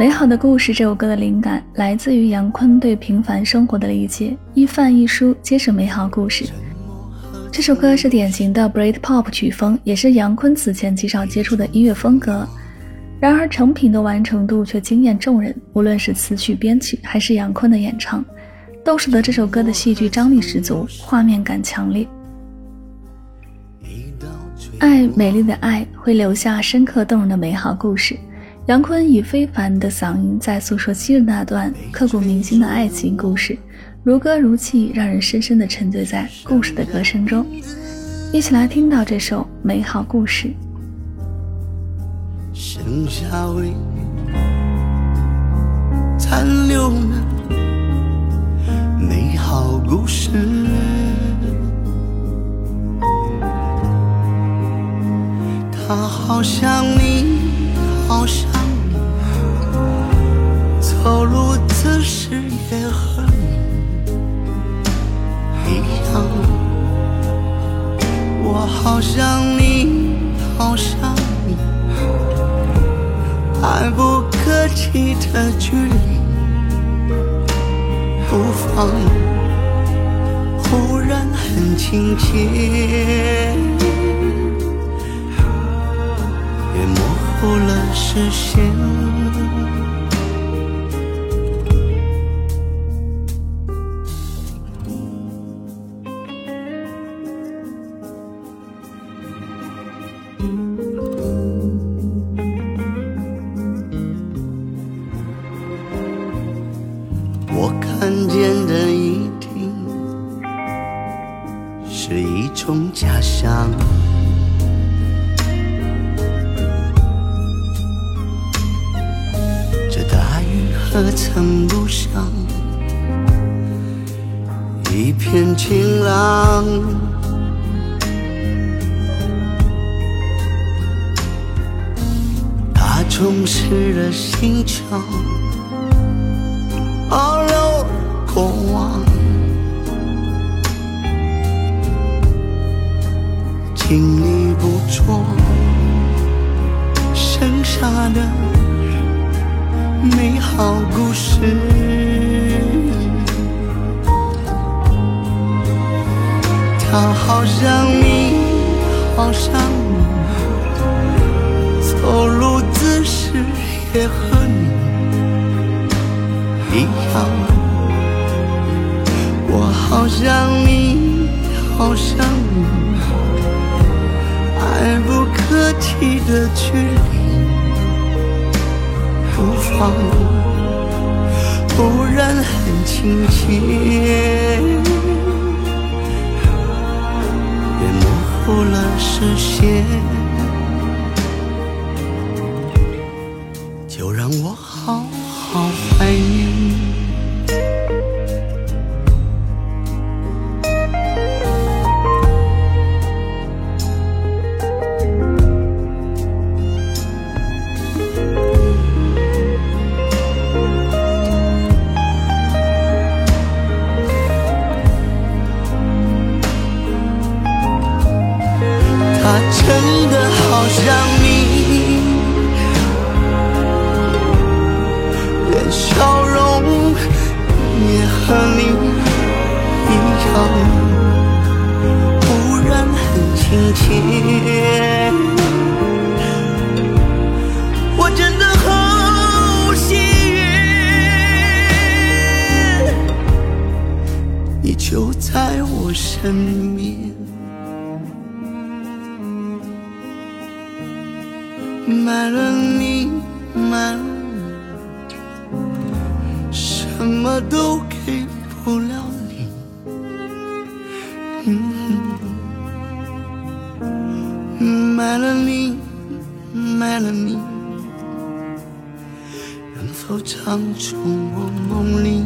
美好的故事这首歌的灵感来自于杨坤对平凡生活的理解，一饭一书皆是美好故事。这首歌是典型的 Britpop 曲风，也是杨坤此前极少接触的音乐风格。然而成品的完成度却惊艳众人，无论是词曲编曲还是杨坤的演唱，都使得这首歌的戏剧张力十足，画面感强烈。爱，美丽的爱，会留下深刻动人的美好故事。杨坤以非凡的嗓音在诉说昔日那段刻骨铭心的爱情故事，如歌如泣，让人深深的沉醉在故事的歌声中。一起来听到这首美好故事。剩下未残留的美好故事，他好像你，好像。走路姿势也和你一样，我好想你，好想你，遥不可及的距离，不放，忽然很亲切，也模糊了视线。是一种假象。这大雨何曾不想一片晴朗？它充斥了心墙。好故事。他好像你，好像你，走路姿势也和你。一样，我好像你，好像你，爱不可及的距离，不放，忽然很亲切，也模糊了视线，在我身边。买了你，买了你，什么都给不了你。嗯，买了你，买了你，能否唱出我梦里？